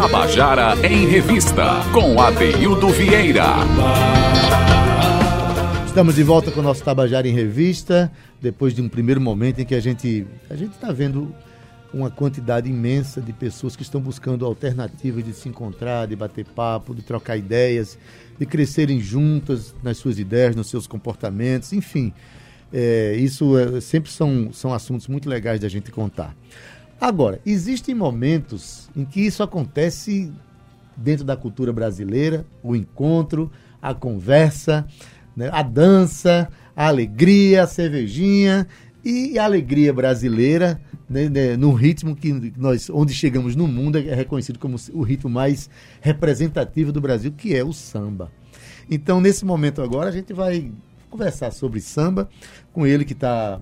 Tabajara em Revista, com Adeildo Vieira. Estamos de volta com o nosso Tabajara em Revista, depois de um primeiro momento em que a gente a está vendo uma quantidade imensa de pessoas que estão buscando alternativas de se encontrar, de bater papo, de trocar ideias, de crescerem juntas nas suas ideias, nos seus comportamentos, enfim. É, isso é, sempre são, são assuntos muito legais da gente contar. Agora, existem momentos em que isso acontece dentro da cultura brasileira, o encontro, a conversa, né, a dança, a alegria, a cervejinha e a alegria brasileira, né, né, no ritmo que nós, onde chegamos no mundo, é reconhecido como o ritmo mais representativo do Brasil, que é o samba. Então, nesse momento agora, a gente vai conversar sobre samba com ele que está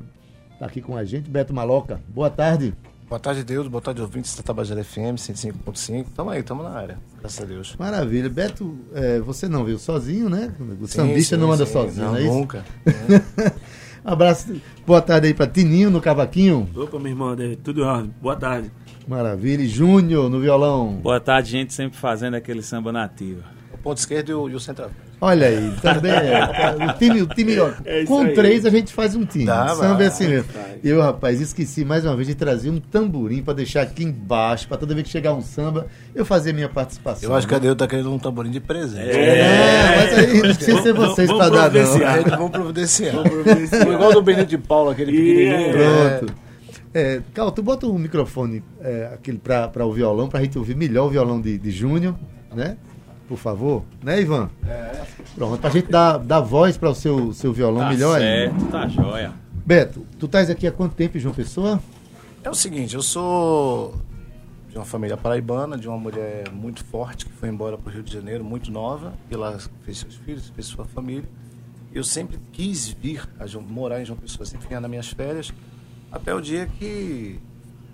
tá aqui com a gente, Beto Maloca. Boa tarde. Boa tarde, Deus. Boa tarde, ouvintes da Tabajara FM 105.5. Tamo aí, tamo na área. Graças a Deus. Maravilha. Beto, é, você não veio sozinho, né? O sim, sambista sim, não anda sim. sozinho, não, é Nunca. um abraço. Boa tarde aí pra Tininho no cavaquinho. Opa, meu irmão, tudo ótimo. Boa tarde. Maravilha. E Júnior no violão. Boa tarde, gente, sempre fazendo aquele samba nativo. O ponto esquerdo e o, e o centroavante. Olha aí, também é. O time, o time ó, é com aí. três a gente faz um time. Dá, Samba é assim mesmo. Eu, rapaz, esqueci mais uma vez de trazer um tamborim para deixar aqui embaixo, para toda vez que chegar um samba, eu fazer minha participação. Eu acho que a Deus tá querendo um tamborim de presente. É, é mas aí não precisa ser vocês para dar, não. Vamos providenciar. Vamos providenciar. Igual do Benito de Paula, aquele pequenininho. Pronto. É, Cal, tu bota o microfone é, aquele para o violão, para a gente ouvir melhor o violão de, de Júnior, né? Por favor. Né, Ivan? É. Pronto, pra gente dar, dar voz para o seu, seu violão tá melhor certo, aí. tá joia. Beto, tu estás aqui há quanto tempo, João Pessoa? É o seguinte, eu sou de uma família paraibana, de uma mulher muito forte que foi embora para o Rio de Janeiro, muito nova, e lá fez seus filhos, fez sua família. Eu sempre quis vir a morar em João Pessoa, sempre vinha nas minhas férias, até o dia que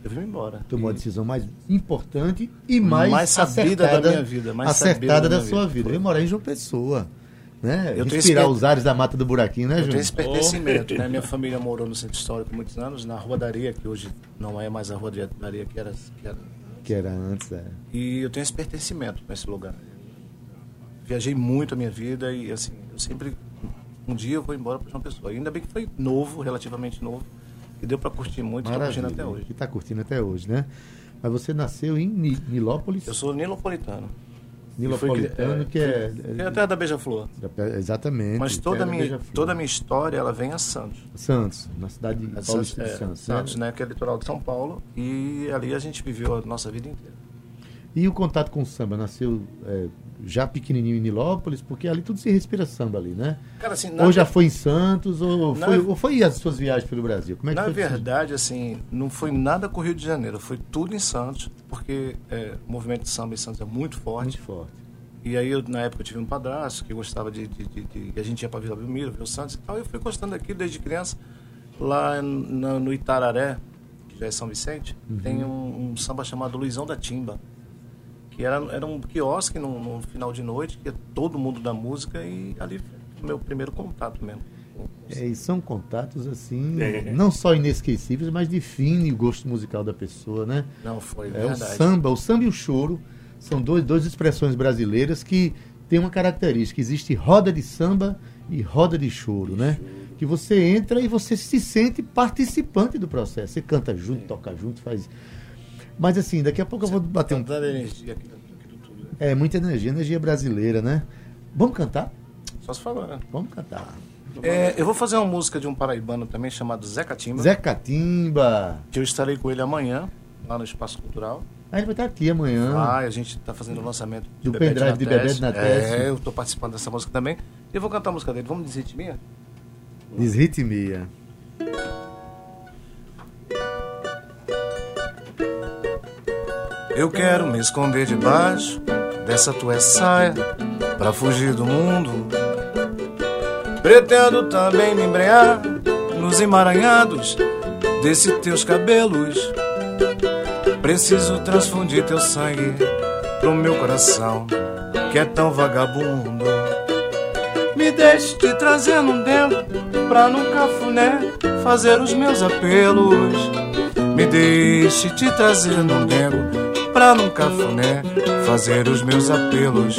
eu vim embora. Tomou e... a decisão mais importante e mais, mais sabida acertada, da minha vida. Mais acertada da, da sua vida. vida. Eu morar em João Pessoa. Né? Eu Respirar os ares da Mata do Buraquinho, né, João? Eu tenho esse pertencimento, né? Minha família morou no Centro Histórico muitos anos, na Rua Daria, que hoje não é mais a Rua Daria que era, que era, que era antes. É. E eu tenho esse pertencimento esse lugar. Viajei muito a minha vida e, assim, eu sempre... Um dia eu vou embora para João Pessoa. Ainda bem que foi novo, relativamente novo e deu para curtir muito, estou curtindo até hoje. E está curtindo até hoje, né? Mas você nasceu em Nilópolis? Eu sou nilopolitano. Nilopolitano, que é, é... É a terra da Beija-Flor. Exatamente. Mas toda a, minha, toda a minha história, ela vem a Santos. Santos, na cidade de Paulista de é, Santos. Santos, né? Que é litoral de São Paulo. E ali a gente viveu a nossa vida inteira. E o contato com o samba nasceu é, já pequenininho em Nilópolis, porque ali tudo se respira samba ali, né? Cara, assim, ou já foi em Santos, ou foi, ou foi as suas viagens pelo Brasil? Como é que na foi verdade, assim, não foi nada com o Rio de Janeiro, foi tudo em Santos, porque é, o movimento de samba em Santos é muito forte. Muito forte. E aí, eu, na época, eu tive um padrasto que gostava de, de, de, de A gente ia para Vila Belmiro, ver o Santos e tal. Eu fui gostando aqui desde criança, lá no, no Itararé, que já é São Vicente, uhum. tem um, um samba chamado Luizão da Timba que era, era um quiosque no, no final de noite, que é todo mundo da música, e ali foi o meu primeiro contato mesmo. É, e são contatos assim, é. não só inesquecíveis, mas define o gosto musical da pessoa, né? Não, foi é, verdade. O samba, o samba e o choro são dois, duas expressões brasileiras que têm uma característica. Existe roda de samba e roda de choro, né? Que você entra e você se sente participante do processo. Você canta junto, é. toca junto, faz mas assim, daqui a pouco Você eu vou bater um. energia aqui, aqui do tudo. É, muita energia, energia brasileira, né? Vamos cantar? Só se falar, né? Vamos cantar. É, eu vou fazer uma música de um paraibano também chamado Zé Catimba. Zé Catimba. Que eu estarei com ele amanhã, lá no Espaço Cultural. Ah, ele vai estar aqui amanhã. Ah, a gente está fazendo o lançamento do pendrive de Bebê na Teste. É, eu estou participando dessa música também. E eu vou cantar a música dele. Vamos desritmia? Desritmia. Eu quero me esconder debaixo dessa tua saia para fugir do mundo. Pretendo também me embrear nos emaranhados desse teus cabelos. Preciso transfundir teu sangue pro meu coração que é tão vagabundo. Me deixe te trazer num dentro pra no cafuné fazer os meus apelos. Me deixe te trazer num dengo pra num cafuné fazer os meus apelos.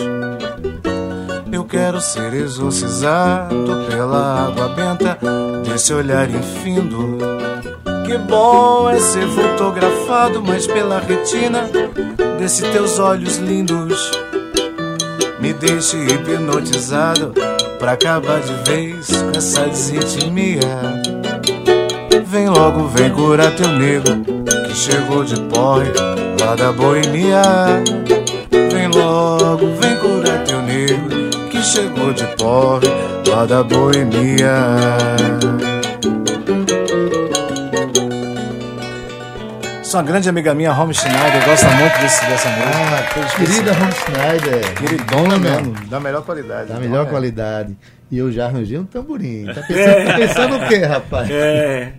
Eu quero ser exorcizado pela água benta desse olhar infindo. Que bom é ser fotografado, mas pela retina desses teus olhos lindos. Me deixe hipnotizado pra acabar de vez com essa desritmia. Vem logo, vem curar teu nego que chegou de porre lá da boemia. Vem logo, vem curar teu nego que chegou de porre lá da boemia. Sua grande amiga minha, Home Schneider, gosta muito desse, dessa música. Ah, querida Ron Schneider. Queridona Bacana. mesmo, da melhor qualidade. Da Então, melhor é. qualidade. E eu já arranjei um tamborim. Tá pensando, tá pensando o quê, rapaz? É.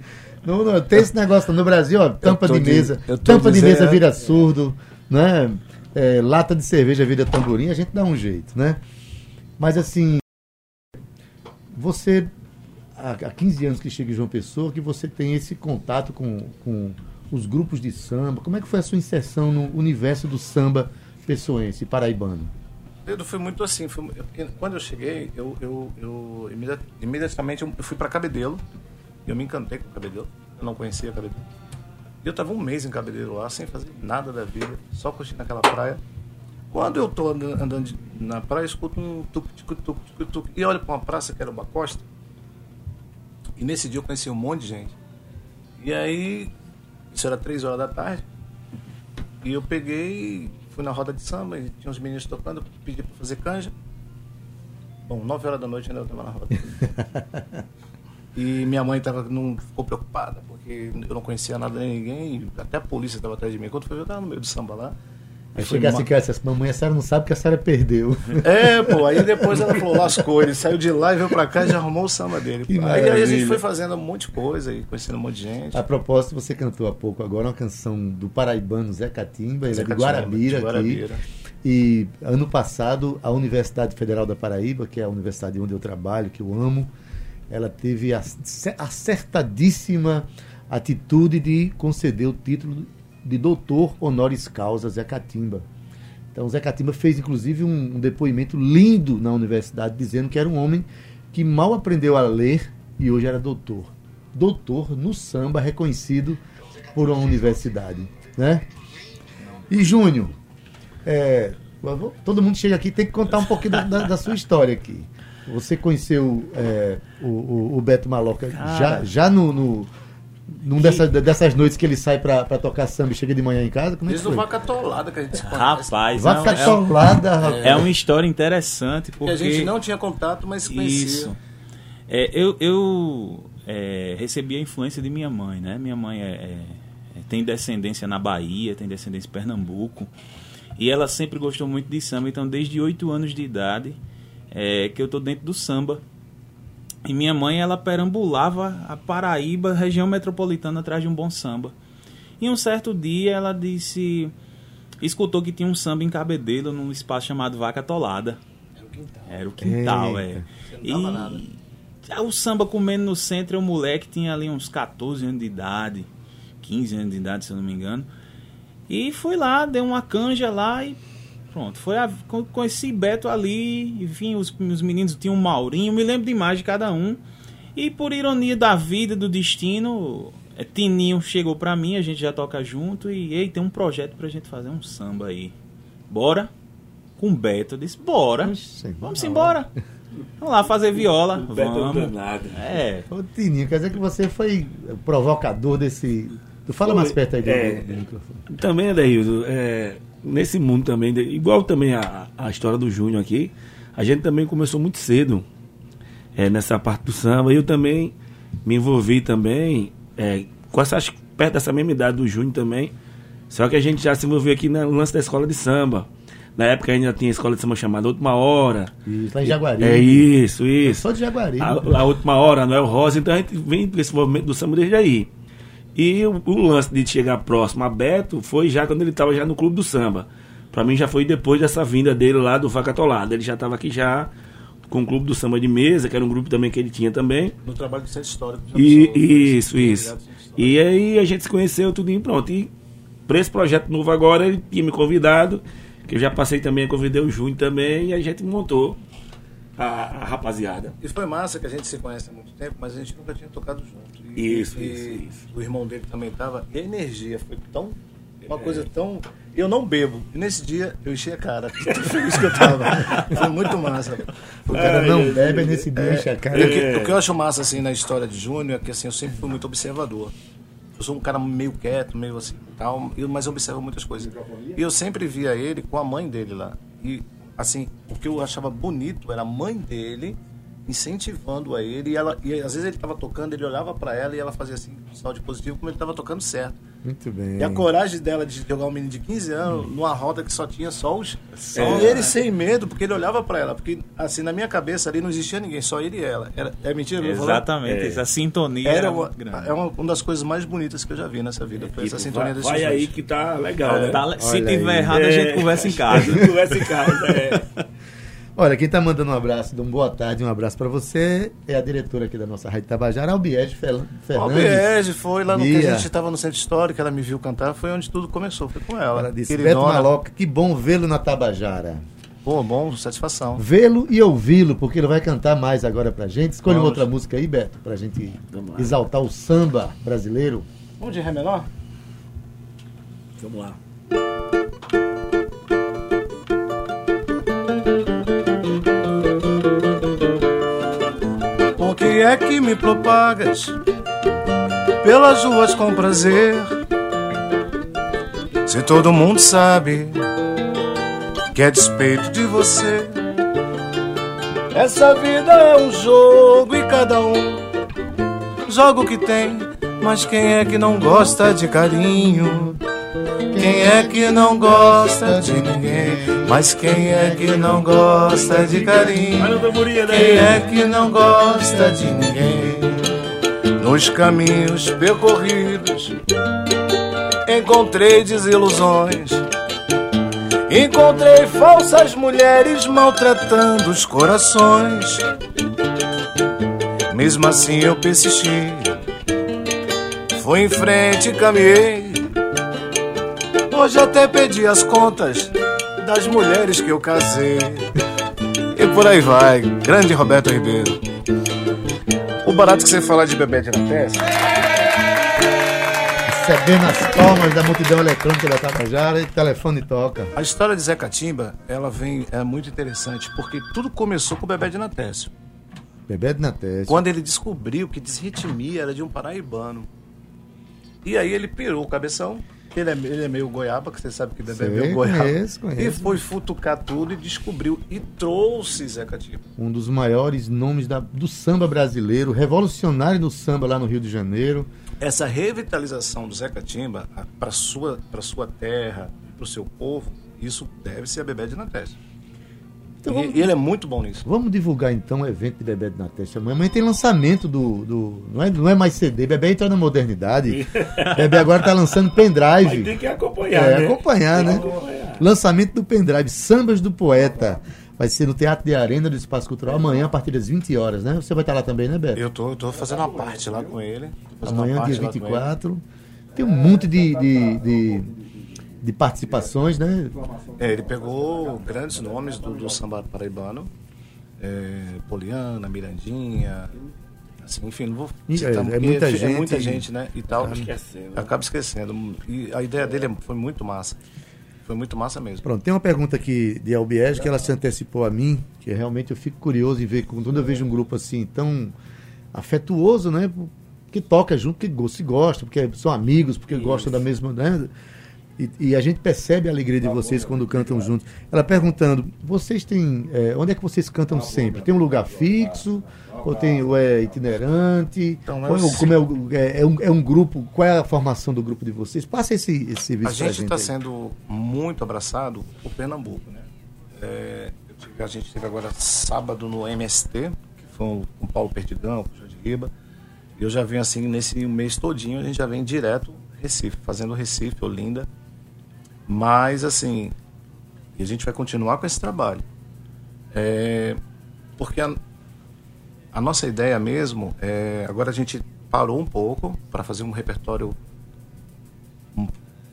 Não, não, tem esse negócio no Brasil, ó, tampa de de- mesa. tô Tampa de mesa vira surdo, né? É, lata de cerveja vira tamborim, a gente dá um jeito, né? Mas assim, você há, há 15 anos que chega em João Pessoa, que você tem esse contato com, com os grupos de samba. Como é que foi a sua inserção no universo do samba pessoense, paraibano? Pedro foi muito assim. Foi, eu- quando eu cheguei, eu, eu, eu imediat- imediatamente eu fui para Cabedelo. Eu me encantei com Cabedelo. Eu não conhecia Cabedelo. E eu tava um mês em Cabedelo lá, sem fazer nada da vida, só curtindo aquela praia. Quando eu tô andando, na praia, escuto um tuc, tuc, tuc, tuc, tuc, e olho para uma praça que era uma costa. E nesse dia eu conheci um monte de gente. E aí, isso era três horas da tarde. E eu peguei, fui na roda de samba, e tinha uns meninos tocando, pedi pra fazer canja. Bom, 9 horas da noite ainda eu tava na roda. e minha mãe tava, não ficou preocupada, porque eu não conhecia nada nem ninguém, até a polícia estava atrás de mim. Quando foi eu tava no meio do samba lá. Aí chegasse em casa e mamãe, a senhora não sabe que a senhora perdeu. É, pô, aí depois ela falou, lascou, ele saiu de lá e veio pra cá e já arrumou o samba dele. Aí, aí a gente foi fazendo um monte de coisa e conhecendo um monte de gente. A propósito, você cantou há pouco agora uma canção do paraibano Zé Catimba, ele Zé é de Guarabira, de aqui. Guarabira. E ano passado, a Universidade Federal da Paraíba, que é a universidade onde eu trabalho, que eu amo, ela teve a ce- acertadíssima atitude de conceder o título de doutor honoris causa Zé Catimba. Então, Zé Catimba fez, inclusive, um, um depoimento lindo na universidade, dizendo que era um homem que mal aprendeu a ler e hoje era doutor. Doutor no samba, reconhecido por uma universidade. Né? E Júnior, é, todo mundo chega aqui tem que contar um pouquinho da, da- da sua história aqui. Você conheceu é, o, o- o Beto Maloca já, Cara. já no, no- num dessa- dessas noites que ele sai pra, pra tocar samba e chega de manhã em casa? Como é que Desde o vaca atolada que a gente se conhece. Rapaz, é, ficar um- é, solada, rapaz. é uma história interessante Que porque a gente não tinha contato, mas se conhecia. Isso. É, eu eu é, recebi a influência de minha mãe, né? Minha mãe é, é- é- tem descendência na Bahia, tem descendência em Pernambuco. E ela sempre gostou muito de samba. Então, desde oito anos de idade, é, que eu tô dentro do samba. E minha mãe, ela perambulava a Paraíba, região metropolitana, atrás de um bom samba. E um certo dia ela disse... Escutou que tinha um samba em Cabedelo, num espaço chamado Vaca Atolada. Era o quintal, é. Eita. Você não dava nada. já o samba comendo no centro, o moleque tinha ali uns 14 anos de idade, 15 anos de idade, se eu não me engano. E fui lá, dei uma canja lá e pronto. Foi a, con- conheci Beto ali, enfim, os, os meninos tinham um Maurinho, me lembro demais de cada um. E por ironia da vida, do destino, é, Tininho chegou pra mim, a gente já toca junto e ei, tem um projeto pra gente fazer um samba aí. Bora? Com Beto, eu disse, bora. Oxe, Vamos embora. Vamos lá fazer viola. O Beto Vamos. danado. É. Ô, Tininho, quer dizer que você foi o provocador desse. Tu fala Foi, mais perto aí do, é. do microfone. Também, Adaildo, é, nesse mundo também, igual também a, a história do Júnior aqui, a gente também começou muito cedo é, nessa parte do samba. E eu também me envolvi também, é, com essa, acho que perto dessa mesma idade do Júnior também. Só que a gente já se envolveu aqui no lance da escola de samba. Na época ainda tinha escola de samba chamada Última Hora. Isso, lá em Jaguari. É isso, isso. Só de Jaguari. A, a última hora, Noel Rosa, então a gente vem com esse movimento do samba desde aí. E o, o lance de chegar próximo a Beto foi já quando ele estava já no clube do samba. Pra mim já foi depois dessa vinda dele lá do Vaca Atolada. Ele já estava aqui já com o clube do samba de mesa, que era um grupo também que ele tinha também. No trabalho do Centro Histórico. E, sou- isso, isso. E aí a gente se conheceu tudo e pronto. E para esse projeto novo agora, ele tinha me convidado, que eu já passei também, convidei o Júnior também, e a gente montou a, a rapaziada. E foi massa que a gente se conhece há muito tempo, mas a gente nunca tinha tocado junto. Isso, e, isso, isso. O irmão dele também tava. E a energia foi tão. Uma é. coisa tão. Eu não bebo. E nesse dia eu enchi a cara. Tão feliz que eu tava. Foi muito massa. O cara não bebe é, nesse dia, enche a cara. É. O, que, o que eu acho massa assim na história de Júnior é que assim, eu sempre fui muito observador. Eu sou um cara meio quieto, meio assim, tal, mas eu observo muitas coisas. E eu sempre via ele com a mãe dele lá. E assim, o que eu achava bonito era a mãe dele incentivando a ele e ela e às vezes ele estava tocando, ele olhava para ela e ela fazia assim, um sinal de positivo como ele estava tocando certo. Muito bem. E a coragem dela de jogar um menino de 15 anos hum. numa roda que só tinha só os. Só é. E ele sem medo, porque ele olhava para ela. Porque, assim, na minha cabeça ali não existia ninguém, só ele e ela. Era, é mentira? Exatamente, é. essa sintonia era, uma, É uma, uma, das coisas mais bonitas que eu já vi nessa vida. Foi essa sintonia vai, desse Vai aí que tá legal. Né? Tá, se tiver aí. errado, a gente é. conversa em casa. conversa em casa, é. Olha, quem está mandando um abraço, um boa tarde, um abraço para você é a diretora aqui da nossa Rádio Tabajara, Albiege Fernandes. Albiege, foi lá no Bia. que a gente estava no Centro Histórico, ela me viu cantar, foi onde tudo começou, foi com ela. Ela disse, Beto Maloca, que bom vê-lo na Tabajara. Pô, bom, satisfação. Vê-lo e ouvi-lo, porque ele vai cantar mais agora pra gente. Escolha uma outra música aí, Beto, pra gente exaltar o samba brasileiro. Vamos de Ré menor? Vamos lá. Que é que me propagas pelas ruas com prazer? Se todo mundo sabe que é despeito de você. Essa vida é um jogo e cada um joga o que tem, mas quem é que não gosta de carinho? Quem é que não gosta de ninguém? Mas quem é que não gosta de carinho? Quem é que não gosta de ninguém? Nos caminhos percorridos encontrei desilusões. Encontrei falsas mulheres maltratando os corações. Mesmo assim eu persisti. Fui em frente e caminhei Hoje até pedi as contas das mulheres que eu casei. E por aí vai, grande Roberto Ribeiro. O barato que você fala de bebê de na testa. Recebendo as palmas da multidão eletrônica da Tabajara e telefone toca. A história de Zé Catimba, ela vem, é muito interessante, porque tudo começou com o Bebê de Natécio. Bebê de Natécio. Quando ele descobriu que desritmia era de um paraibano. E aí ele pirou o cabeção, ele é, ele é meio goiaba, que você sabe que bebê é meio goiaba. Conheço, conheço. E foi futucar tudo e descobriu e trouxe Zé Catimba. Um dos maiores nomes da, do samba brasileiro, revolucionário no samba lá no Rio de Janeiro. Essa revitalização do Zé Catimba para sua para sua terra, para o seu povo, isso deve ser a Bebê de Natés. Então, e, vamos, e, ele é muito bom nisso. Vamos divulgar então o evento de Bebê de Natés. Amanhã tem lançamento do. do não, é, não é mais CD, Bebê entrou na modernidade. Bebê agora está lançando pendrive. Mas tem que acompanhar. É, né? acompanhar, tem né? Acompanhar. Lançamento do pendrive, Sambas do Poeta. Vai ser no Teatro de Arena do Espaço Cultural amanhã a partir das 20 horas, né? Você vai estar lá também, né, Beto? Eu tô, eu tô fazendo uma parte lá com ele. Amanhã, dia 24. Tem um monte de, de, de de participações, né? É, ele pegou grandes nomes do, do samba paraibano, é, Poliana, Mirandinha, assim, enfim, não vou citar, é, é muita é, gente, é muita gente, né? E tal. Acaba esquecendo. Acaba esquecendo. E a ideia dele foi muito massa. Foi muito massa mesmo. Pronto, tem uma pergunta aqui de Albiege que ela se antecipou a mim, que realmente eu fico curioso em ver quando eu vejo um grupo assim tão afetuoso, né? Que toca junto, que se gosta, porque são amigos, porque Isso. gostam da mesma. Né? E, e, a gente percebe a alegria de vocês quando cantam juntos. Ela perguntando, vocês têm. É, onde é que vocês cantam sempre? Tem um lugar fixo? Ou tem ou é itinerante? Então, é como, como é, é, é, um, é um grupo? Qual é a formação do grupo de vocês? Passa esse, esse serviço A gente está sendo muito abraçado por Pernambuco. Né? É, tive, a gente teve agora sábado no MST, que foi com o Paulo Perdigão, com o Jorge Riba. Eu já venho assim, nesse mês todinho, a gente já vem direto Recife, fazendo Recife, Olinda. Mas, assim, a gente vai continuar com esse trabalho. É, porque a, a, nossa ideia mesmo é. Agora a gente parou um pouco para fazer um repertório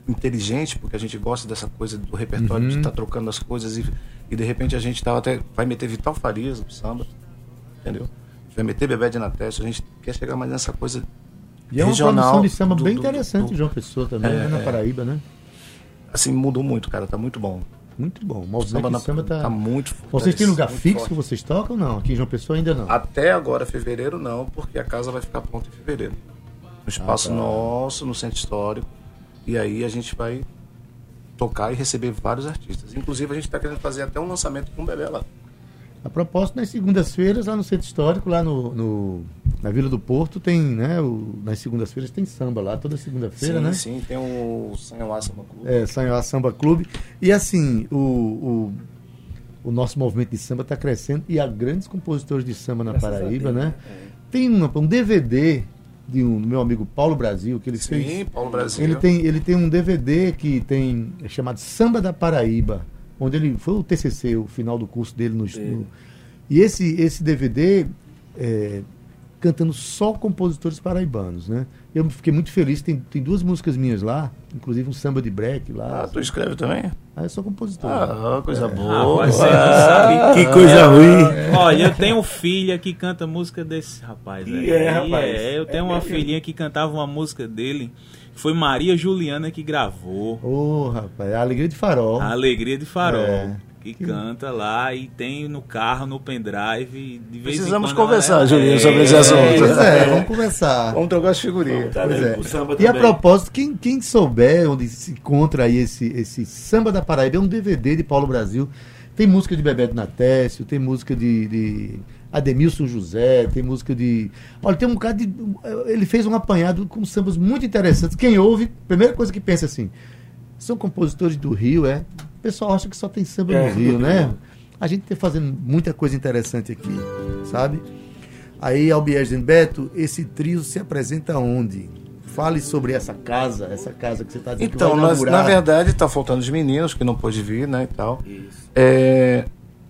inteligente, porque a gente gosta dessa coisa do repertório de estar trocando as coisas e, e de repente a gente tava até vai meter Vital Farias no samba, entendeu? Vai meter Bebé de Natécio, a gente quer chegar mais nessa coisa E é uma regional produção de samba do- bem do- interessante, do- João Pessoa também, É, né, na é. Paraíba, né? Assim mudou muito, cara, tá muito bom. Muito bom. O samba, na- samba tá... tá muito Vocês têm lugar fixo forte. que vocês tocam ou não? Aqui em João Pessoa ainda não. Até agora, fevereiro, não, porque a casa vai ficar pronta em fevereiro. No espaço tá. nosso, no centro histórico. E aí a gente vai tocar e receber vários artistas. Inclusive, a gente está querendo fazer até um lançamento com o Bebê lá. A propósito, nas segundas-feiras, lá no Centro Histórico, lá no, no- na Vila do Porto, tem, né? o- nas segundas-feiras tem samba lá, toda segunda-feira, sim, né? sim, tem o Sanhauá Samba Clube. É, Sanhoá Samba Clube. E assim, o, o, o nosso movimento de samba está crescendo e há grandes compositores de samba na Paraíba, né? Tem uma- um DVD de um do meu amigo Paulo Brasil, que ele Sim, fez. Paulo Brasil. Ele tem, ele tem um DVD que tem é chamado Samba da Paraíba, onde ele foi o TCC, o final do curso dele no, no- e esse esse DVD é, cantando só compositores paraibanos, né? Eu fiquei muito feliz, tem, tem duas músicas minhas lá, inclusive um samba de break lá. Ah, tu escreve também? Ah, eu sou compositor. Ah, coisa Ah, boa. você não sabe. Que coisa ruim. Olha, eu tenho filha que canta música desse rapaz. Aí. é, rapaz. é, eu tenho É uma filhinha que cantava uma música dele. Foi Maria Juliana que gravou. Ô, rapaz, a alegria de farol. A Alegria de Farol. É. Que canta lá e tem no carro, no pendrive. De vez Precisamos conversar, Julinho, É, sobre esse assunto. Pois é, vamos conversar. Vamos trocar as figurinhas. Tá Pois é. E a propósito, quem, quem souber onde se encontra aí esse, esse Samba da Paraíba, é um DVD de Paulo Brasil. Tem música de Bebeto Natécio, tem música de, de Ademilson José, tem música de. Olha, tem um bocado de. Ele fez um apanhado com sambas muito interessantes. Quem ouve, primeira coisa que pensa assim: são compositores do Rio, é? O pessoal acha que só tem samba É, no Rio, né? A gente está fazendo muita coisa interessante aqui, sabe? Aí, Albiés Beto, esse trio se apresenta onde? Fale sobre essa casa, essa casa que você está dizendo que Então, vai nós, na verdade, tá faltando os meninos que não pôde vir, né, e tal. Isso. É,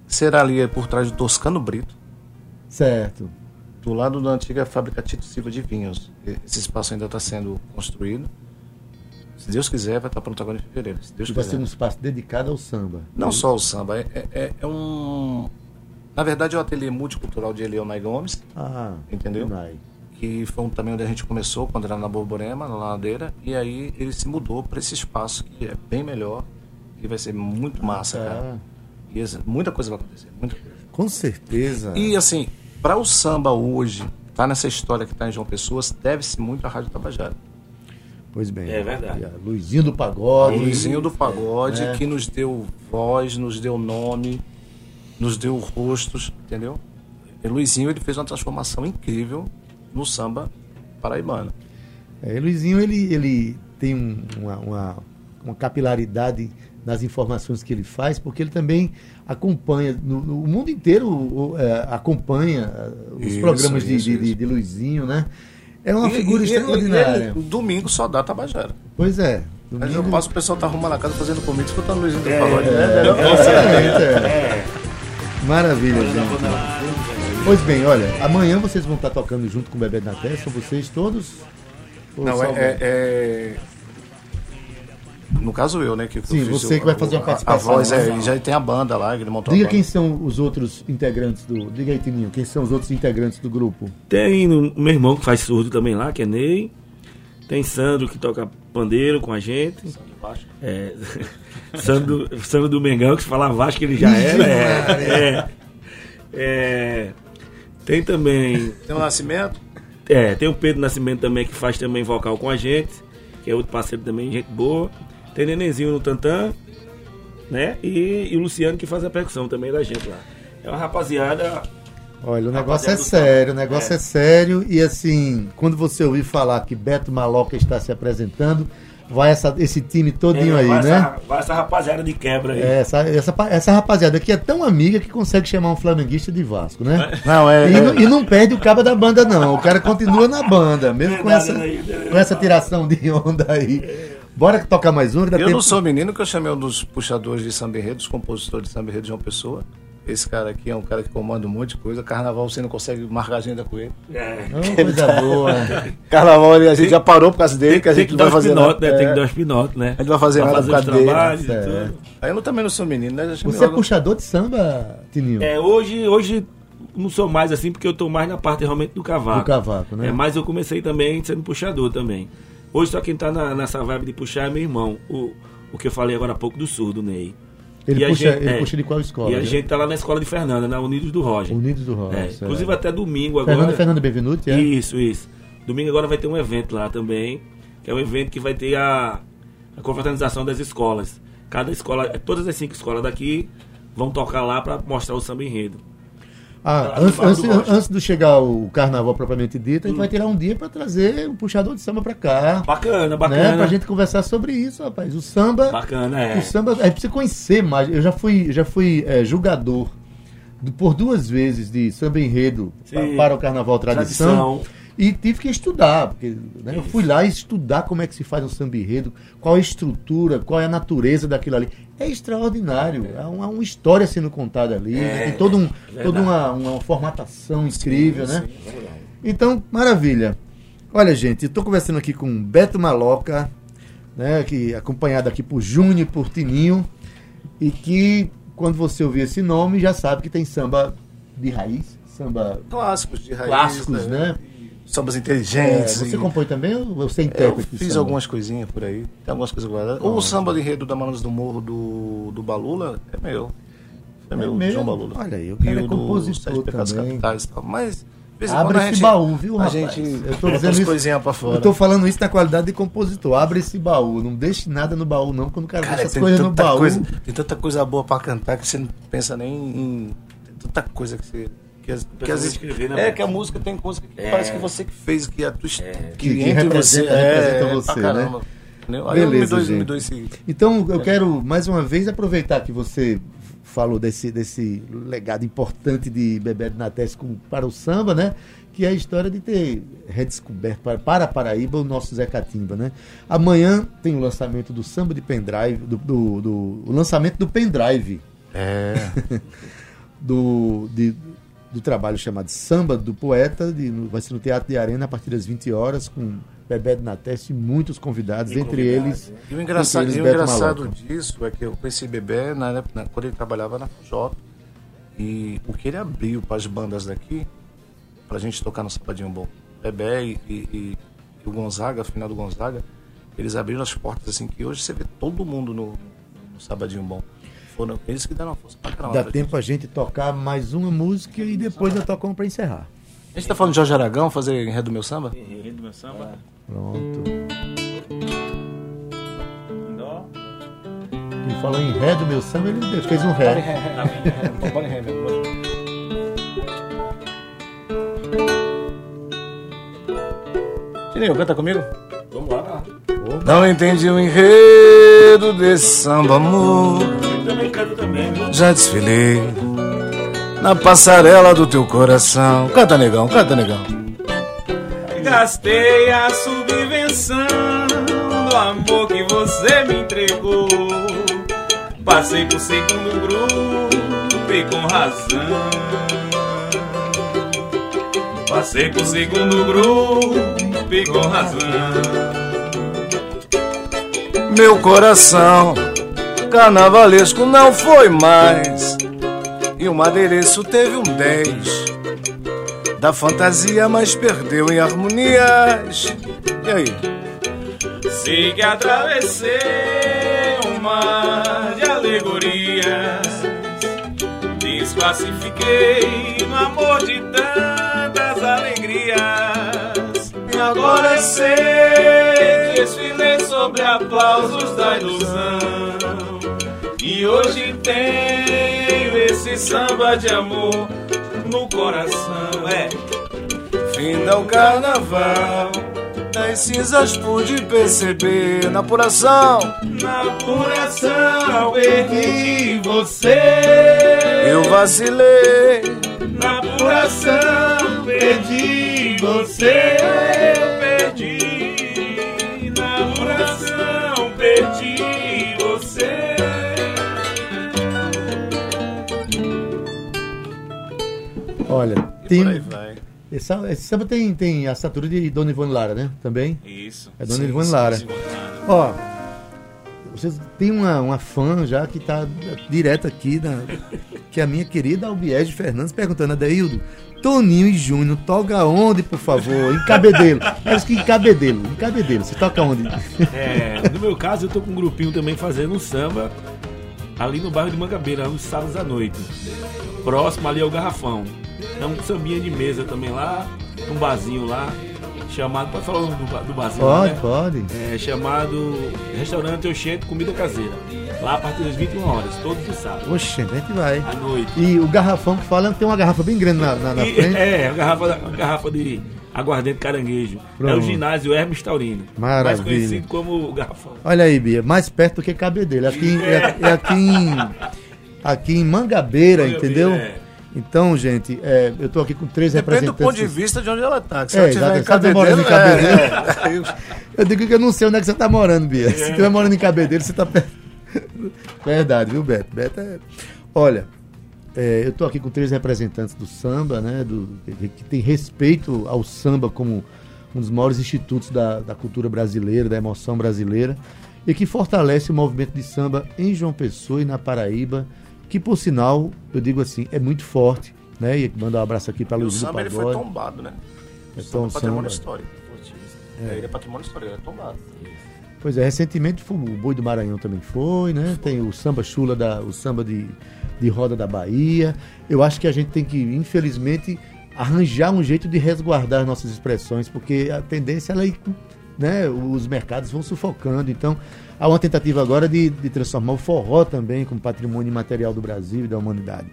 será ali por trás do Toscano Brito, Certo. do lado da antiga fábrica Tito Silva de Vinhos. Esse espaço ainda está sendo construído. Se Deus quiser, vai estar pronto agora em fevereiro. Se Deus Que vai quiser. ser um espaço dedicado ao samba. Não só o samba, é, é- é- é um. Na verdade, é o ateliê multicultural de Eliel Nai Gomes, Ah, Entendeu? Que foi um, também onde a gente começou, quando era na Borborema, na ladeira, e aí ele se mudou para esse espaço que é bem melhor e vai ser muito massa, tá. cara. E esse- muita coisa vai acontecer, muita coisa. Com certeza. E assim, para o samba hoje, tá nessa história que tá em João Pessoa, deve-se muito à Rádio Tabajara. Pois bem. É verdade. Luizinho do Pagode. Luizinho do Pagode, É. que nos deu voz, nos deu nome, nos deu rostos, entendeu? E Luizinho ele fez uma transformação incrível no samba paraibano. É, Luizinho, ele, ele tem um- uma, uma, uma capilaridade nas informações que ele faz, porque ele também acompanha, no, no- o mundo inteiro o- é, acompanha uh, os Isso, programas de, isso, de, de- isso. de Luizinho, né? É uma E- figura e- e ele- extraordinária. ele, domingo só dá Tabajara. Pois é. Mas eu domingo- passo, o pessoal tá arrumando a casa fazendo comigo, escutando o Luizinho É, Pagode. é? Excelente, é. É. Maravilha, gente. Pois bem, olha, amanhã vocês vão estar tocando junto com o Bebê na Testa, são vocês todos? Não, é, é- é- No caso eu, né? Que Sim, você o- que vai fazer uma a- participação, A voz, né? é, e já tem a banda lá, que ele montou Diga quem são os outros integrantes do. Diga aí, Tininho, quem são os outros integrantes do grupo? Tem o meu irmão que faz surdo também lá, que é Ney. Tem Sandro que toca pandeiro com a gente. É, Sandro, Sandro do Mengão, que se falar Vasco ele já era. É, é, é. tem também. Tem o Nascimento? É, tem o Pedro Nascimento também que faz também vocal com a gente, que é outro parceiro também, gente boa. Tem Nenenzinho no Tantã, né? E, e o Luciano que faz a percussão também da gente lá. É uma rapaziada. Olha, o negócio é sério, o negócio é. É. sério e assim, quando você ouvir falar que Beto Maloca está se apresentando, vai essa- esse time todinho é, aí, vai né? Essa, vai essa rapaziada de quebra aí. É, essa, essa, essa rapaziada aqui é tão amiga que consegue chamar um flamenguista de Vasco, né? Não, é. E, é- não- e não perde o cabo da banda, não. O cara continua na banda, mesmo com essa, né? com essa tiração de onda aí. Bora tocar mais um, Eu tempo. não sou menino que eu chamei um dos puxadores de samba enredo, dos compositores de samba enredo de João Pessoa. esse cara aqui é um cara que comanda um monte de coisa. Carnaval você não consegue marcar agenda com ele. É. Oh, coisa boa. Carnaval a gente já parou por causa dele, que a Tem gente que vai fazer pinotes, nada. né? Tem que É. dar os pinotes, né? A gente vai fazer Pra nada fazer por causa dele. e É. Aí eu também não sou menino, né? Você é logo- puxador de samba, Tininho? É, hoje, hoje não sou mais assim, porque eu tô mais na parte realmente do cavaco. Do cavaco, né? É, mas eu comecei também sendo puxador também. Hoje só quem tá na- nessa vibe de puxar é meu irmão, o, o que eu falei agora há pouco do surdo, Ney. Ele, E puxa, gente- ele é. puxa de qual escola? e a né? gente tá lá na escola de Fernanda, na Unidos do Roger. Unidos do Rocha. É, inclusive até domingo agora. Fernando, Fernando Benvenuti, é? Isso, isso. Domingo agora vai ter um evento lá também, que é um evento que vai ter a, a confraternização das escolas. Cada escola, todas as cinco escolas daqui vão tocar lá para mostrar o samba enredo. Ah, antes, antes, antes de chegar o carnaval propriamente dito, a gente vai tirar um dia para trazer o puxador de samba para cá. Bacana, Né? bacana. Pra gente conversar sobre isso, rapaz. O samba. Bacana, é. O samba, é precisa conhecer mais. Eu já fui, já fui é, julgador do- por duas vezes de samba enredo Sim. para o Carnaval Tradição. Tradição. E tive que estudar, porque né, eu fui lá estudar como é que se faz um samba enredo, qual é a estrutura, qual é a natureza daquilo ali. É extraordinário. Há uma, uma história sendo contada ali, É, tem todo um, verdade. toda uma, uma formatação incrível, né? Então, maravilha. Olha, gente, estou conversando aqui com Beto Maloca, né, que acompanhado aqui por Júnior e por Tininho, e que quando você ouvir esse nome já sabe que tem samba de raiz, samba Clássicos de raiz. clássicos, né? Sambas É, inteligentes. você e- compõe também ou você é Eu fiz algumas coisinhas por aí. Tem algumas coisas guardadas. O samba de enredo da Manos do Morro do, do Balula é meu. É, É meu, mesmo? João Balula. Olha aí, o E cara é o do compositor também. Capitais e. Mas, Abre esse gente, baú, viu, a rapaz? gente Eu tô dizendo isso- pra fora. Eu tô falando isso na qualidade de compositor. Abre esse baú, não deixe nada no baú, não. Quando o cara, Cara, deixa as tem coisas no baú. coisa, tem tanta coisa boa pra cantar que você não pensa nem em. Tem tanta coisa que você. Que, as- que às vezes- escrever, né, é que a música tem coisa que É. parece que você que fez, que a tua hist- Que- que entre representa- você, é, representa você? Aí eu me Beleza, gente. dou esse. Então, eu quero mais uma vez aproveitar que você falou desse, desse legado importante de Bebeto Nates com, para o samba, né? Que é a história de ter redescoberto para, para Paraíba o nosso Zé Catimba, né? Amanhã tem o lançamento do samba de pendrive, do, do, do- o lançamento do pendrive É. do, de- do trabalho chamado Samba do Poeta, de- no- vai ser no Teatro de Arena a partir das 20 horas, com Bebeto Nates e muitos convidados, E entre convidados, eles. E o engraçado, entre e eles o engraçado disso é que eu conheci Bebê na, época- na- quando ele trabalhava na Jota. E o que ele abriu para as bandas daqui, pra gente tocar no Sapadinho Bom. Bebê e, e- e- e o Gonzaga, final do Gonzaga, eles abriram as portas assim que hoje você vê todo mundo no, no Sabadinho Bom. Foram eles que deram uma força pra caramba. Dá pra tempo a gente tocar mais uma música e depois toco uma pra encerrar. A gente tá falando de Jorge Aragão, fazer enredo do meu samba? Enredo do meu samba. Pronto. Dó. Ele falou em ré do meu samba, ele fez um ré. Bora em ré mesmo. bora. Tininho, canta comigo? Vamos lá. Não entendi o enredo desse samba, amor. Eu também? Já desfilei na passarela do teu coração. Canta, negão, canta, negão. Gastei a subvenção do amor que você me entregou. Passei pro segundo grupo e com razão. Passei pro segundo grupo e com razão. Meu coração carnavalesco não foi mais. E o adereço teve um 10 da fantasia, mas perdeu em harmonias. E aí? Sei que atravessei um mar de alegorias. Desclassifiquei no amor de tantas alegrias. Agora eu sei, desfilei sobre aplausos da ilusão. E hoje tenho esse samba de amor no coração. É. Finda o carnaval. Das cinzas pude perceber na apuração. Na apuração perdi você. Eu vacilei. Na apuração perdi você. Olha, E tem, por aí vai. esse, samba- esse samba tem, tem a assinatura de Dona Ivone Lara, né? Também. Isso. É Dona Sim, Ivone Lara. sim. Ó, vocês tem uma, uma fã já que tá direto aqui, na, que é a minha querida Albiege Fernandes, perguntando, Adeildo, Toninho e Júnior, toca onde, por favor? Em Cabedelo. Eles que em Cabedelo, em Cabedelo. Você toca onde? É, no meu caso, eu tô com um grupinho também fazendo um samba ali no bairro de Mangabeira, nos sábados à noite. Próximo ali ao Garrafão. É um sambinha de mesa também lá, um barzinho lá, chamado. Pode falar o nome do, do barzinho Pode, né? pode. É chamado Restaurante Oxente Comida Caseira. Lá a partir das 21 horas, todos os sábados, Oxe, a gente vai. à noite. E o garrafão que fala tem uma garrafa bem grande na, na, na frente. é, a garrafa, a garrafa de aguardente caranguejo. É Pronto. o ginásio Hermes Taurino. Mais Maravilha. conhecido como o garrafão. Olha aí, Bia, mais perto do que Cabedelo. Aqui, é, é aqui em. Aqui em Mangabeira, Mangabeira, entendeu? é. Então, gente, é, eu tô aqui com três Depende do representantes. ponto de vista de onde ela tá. que Se É, ela estiver em tá Cabedelo, em é, Cabedelo. é. Eu digo que eu não sei onde é que você tá morando, Bia. Se estiver morando em Cabedelo, você tá perto. Verdade, viu, Beto? Beto é. Olha, é, eu tô aqui com três representantes do samba, né? Do, que, tem respeito ao samba como um dos maiores institutos da, da cultura brasileira, da emoção brasileira, e que fortalece o movimento de samba em João Pessoa e na Paraíba, que por sinal, eu digo assim, é muito forte, né? E mandar um abraço aqui para o Luiz do samba ele foi tombado, né? É O samba é patrimônio histórico. É, ele é patrimônio histórico, ele é tombado. Pois é, recentemente foi, o Boi do Maranhão também foi, né? Tem o samba chula, da, o samba de, de roda da Bahia. Eu acho que a gente tem que, infelizmente, arranjar um jeito de resguardar nossas expressões, porque a tendência ela é, né? Os mercados vão sufocando. Então, há uma tentativa agora de, de transformar o forró também como patrimônio imaterial do Brasil e da humanidade.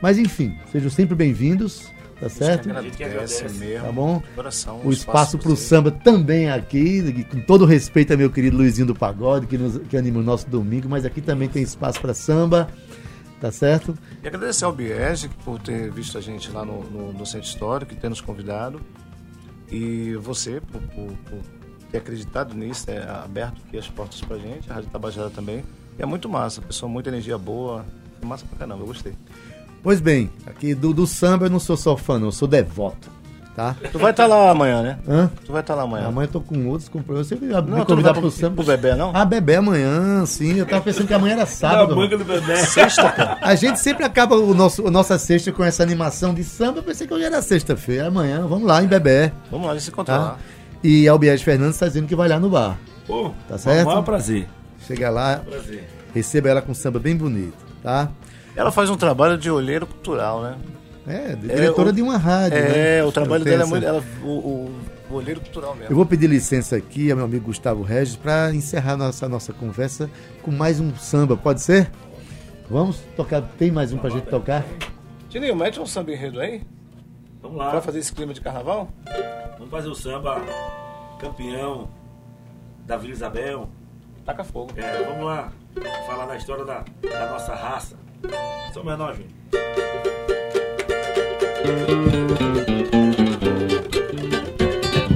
Mas enfim, sejam sempre bem-vindos, tá certo? A gente que agradece mesmo. Tá bom? Coração, O espaço para o samba também é aqui, com todo respeito a meu querido Luizinho do Pagode, que, nos, que anima o nosso domingo, mas aqui também tem espaço para samba, tá certo? E agradecer ao Biege por ter visto a gente lá no, no, no Centro Histórico e ter nos convidado. E você por, por- por ter acreditado nisso, ter aberto aqui as portas pra gente, a Rádio Tabajara também. E é muito massa, pessoa, muita energia boa. É massa pra caramba, eu gostei. Pois bem, aqui do, do samba eu não sou só fã, não, eu sou devoto, tá? Tu vai estar lá amanhã, né? Hã? Tu vai estar lá amanhã. Amanhã eu tô com outros compromissos. Você Não, me não convidar vai pro pro, samba. pro bebê, não? Ah, bebê amanhã, sim. Eu tava pensando que amanhã era sábado. banca do bebê. Sexta, cara. A gente sempre acaba o nosso, a nossa sexta com essa animação de samba. Eu pensei que hoje era sexta-feira. Amanhã, vamos lá em Bebé. Vamos lá, a gente se encontra Tá? E a Albiege Fernandes está dizendo que vai lá no bar. Pô, Tá certo? O maior prazer. Chega lá, Prazer. receba ela com samba bem bonito, tá? Ela faz um trabalho de olheiro cultural, né? É, diretora o- de uma rádio. né? É, o trabalho dela é muito. Ela, o, o, o olheiro cultural mesmo. Eu vou pedir licença aqui ao meu amigo Gustavo Regis para encerrar nossa, nossa conversa com mais um samba, pode ser? Vamos tocar, tem mais um pra gente tocar? Tininho, mete um samba enredo aí Vamos lá. pra fazer esse clima de carnaval. Vamos fazer o samba campeão da Vila Isabel. Taca fogo. É, vamos lá. Falar da história da, da nossa raça. Menor, gente.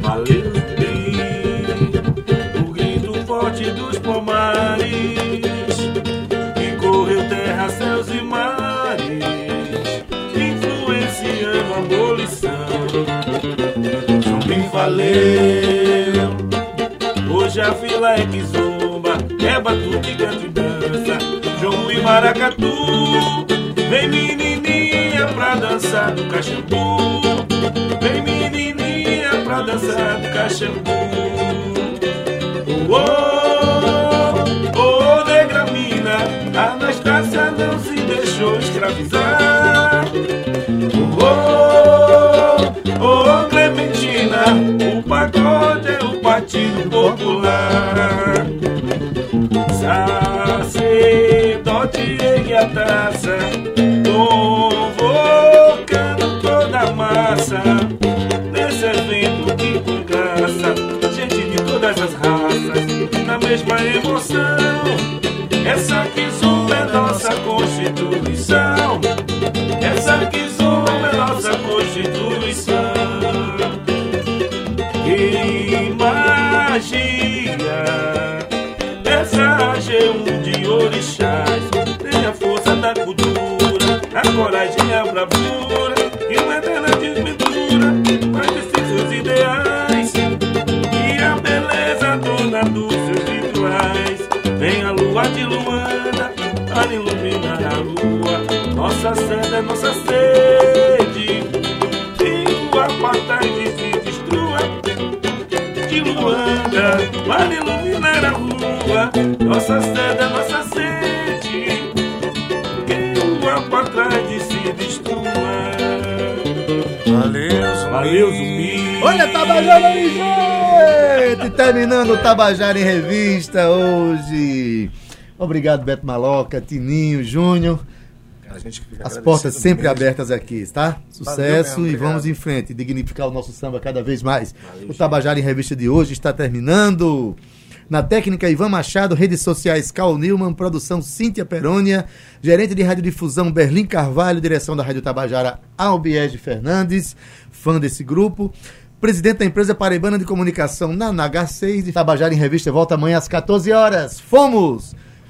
Valeu bem o grito forte dos pomares que correu terra, céus e mares, influenciando a abolição. Zumbi valeu. Hoje a fila é que zomba, é batuque, canto e dança. Jogo e maracatu, pra dançar do cachambu. Vem menininha pra dançar do cachambu. Oh, oh, negra mina, Anastácia não se deixou escravizar. Oh, oh, Clementina, mesma emoção. Essa que é nossa Constituição. Nossa sede é nossa sede. Rio apartheid se destrua. De Luanda para iluminar a rua. Nossa sede é nossa sede. Que o apartheid se destrua. Valeu, Valeu, zumbi. Olha, Tabajara aí, gente! Terminando o Tabajara em Revista hoje. Obrigado, Beto Maloca, Tininho, Júnior. Gente fica As portas sempre mesmo. abertas aqui, tá? Sucesso mesmo, e vamos em frente, dignificar o nosso samba cada vez mais. o Tabajara em Revista de hoje está terminando. Na técnica, Ivan Machado, redes sociais Cal Newman, produção Cíntia Perônia, gerente de radiodifusão Berlim Carvalho, direção da Rádio Tabajara Albiege Fernandes, fã desse grupo. Presidente da empresa Paraibana de Comunicação na NH6 e Tabajara em Revista volta amanhã às 14 horas. Fomos!